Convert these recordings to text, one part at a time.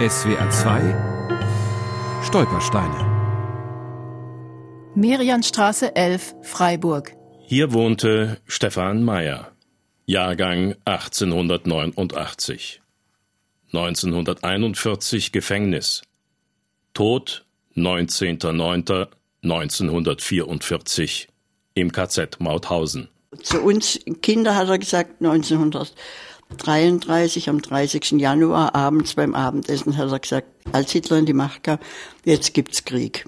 SWR 2 Stolpersteine Merianstraße 11, Freiburg. Hier wohnte Stefan Meyer, Jahrgang 1889. 1941 Gefängnis. Tod 19.09.1944 im KZ Mauthausen. Zu uns Kinder hat er gesagt, 1933, am 30. Januar abends beim Abendessen hat er gesagt, als Hitler in die Macht kam, jetzt gibt's Krieg.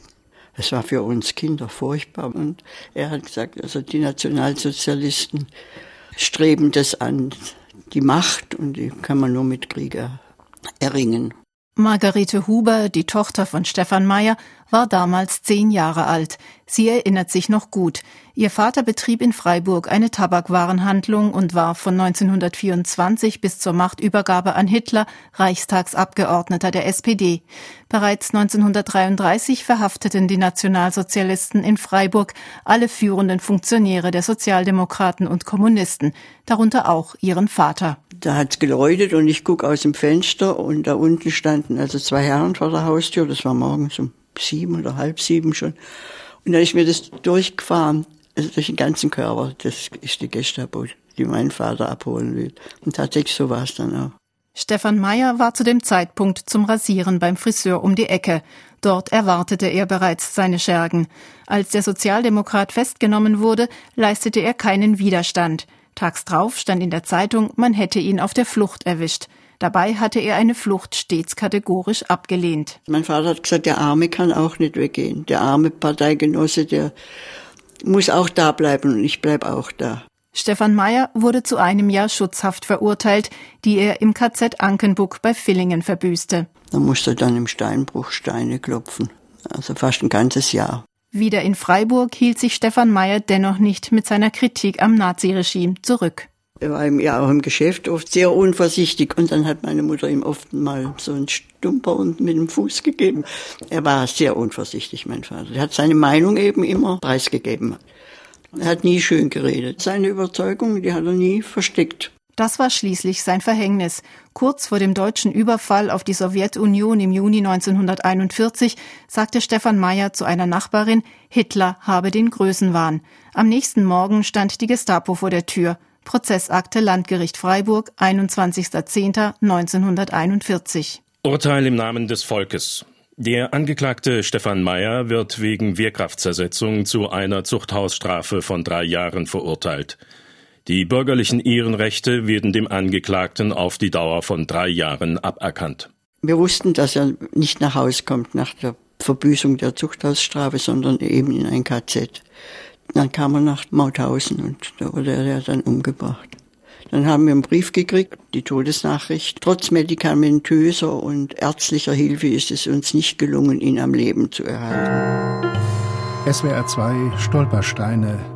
Es war für uns Kinder furchtbar. Und er hat gesagt, also die Nationalsozialisten streben das an, die Macht, und die kann man nur mit Krieg erringen. Margarete Huber, die Tochter von Stefan Meyer, war damals zehn Jahre alt. Sie erinnert sich noch gut. Ihr Vater betrieb in Freiburg eine Tabakwarenhandlung und war von 1924 bis zur Machtübergabe an Hitler Reichstagsabgeordneter der SPD. Bereits 1933 verhafteten die Nationalsozialisten in Freiburg alle führenden Funktionäre der Sozialdemokraten und Kommunisten, darunter auch ihren Vater. Da hat's geläutet und ich guck aus dem Fenster und da unten standen also zwei Herren vor der Haustür. Das war morgens um sieben oder halb sieben schon. Und dann ist mir das durchgefahren, also durch den ganzen Körper. Das ist die Gestapo, die meinen Vater abholen will. Und tatsächlich so war es dann auch. Stefan Meyer war zu dem Zeitpunkt zum Rasieren beim Friseur um die Ecke. Dort erwartete er bereits seine Schergen. Als der Sozialdemokrat festgenommen wurde, leistete er keinen Widerstand. Tags drauf stand in der Zeitung, man hätte ihn auf der Flucht erwischt. Dabei hatte er eine Flucht stets kategorisch abgelehnt. Mein Vater hat gesagt, der Arme kann auch nicht weggehen. Der arme Parteigenosse, der muss auch da bleiben und ich bleib auch da. Stefan Meyer wurde zu einem Jahr Schutzhaft verurteilt, die er im KZ Ankenbuck bei Villingen verbüßte. Da musste er dann im Steinbruch Steine klopfen. Also fast ein ganzes Jahr. Wieder in Freiburg hielt sich Stefan Meyer dennoch nicht mit seiner Kritik am Naziregime zurück. Er war ja auch im Geschäft oft sehr unvorsichtig und dann hat meine Mutter ihm oft mal so einen Stumper und mit dem Fuß gegeben. Er war sehr unvorsichtig, mein Vater. Er hat seine Meinung eben immer preisgegeben. Er hat nie schön geredet. Seine Überzeugung, die hat er nie versteckt. Das war schließlich sein Verhängnis. Kurz vor dem deutschen Überfall auf die Sowjetunion im Juni 1941 sagte Stefan Meyer zu einer Nachbarin, Hitler habe den Größenwahn. Am nächsten Morgen stand die Gestapo vor der Tür. Prozessakte Landgericht Freiburg, 21.10.1941. Urteil im Namen des Volkes. Der Angeklagte Stefan Meyer wird wegen Wehrkraftzersetzung zu einer Zuchthausstrafe von drei Jahren verurteilt. Die bürgerlichen Ehrenrechte werden dem Angeklagten auf die Dauer von drei Jahren aberkannt. Wir wussten, dass er nicht nach Hause kommt nach der Verbüßung der Zuchthausstrafe, sondern eben in ein KZ. Dann kam er nach Mauthausen und da wurde er dann umgebracht. Dann haben wir einen Brief gekriegt, die Todesnachricht. Trotz medikamentöser und ärztlicher Hilfe ist es uns nicht gelungen, ihn am Leben zu erhalten. SWR 2 Stolpersteine.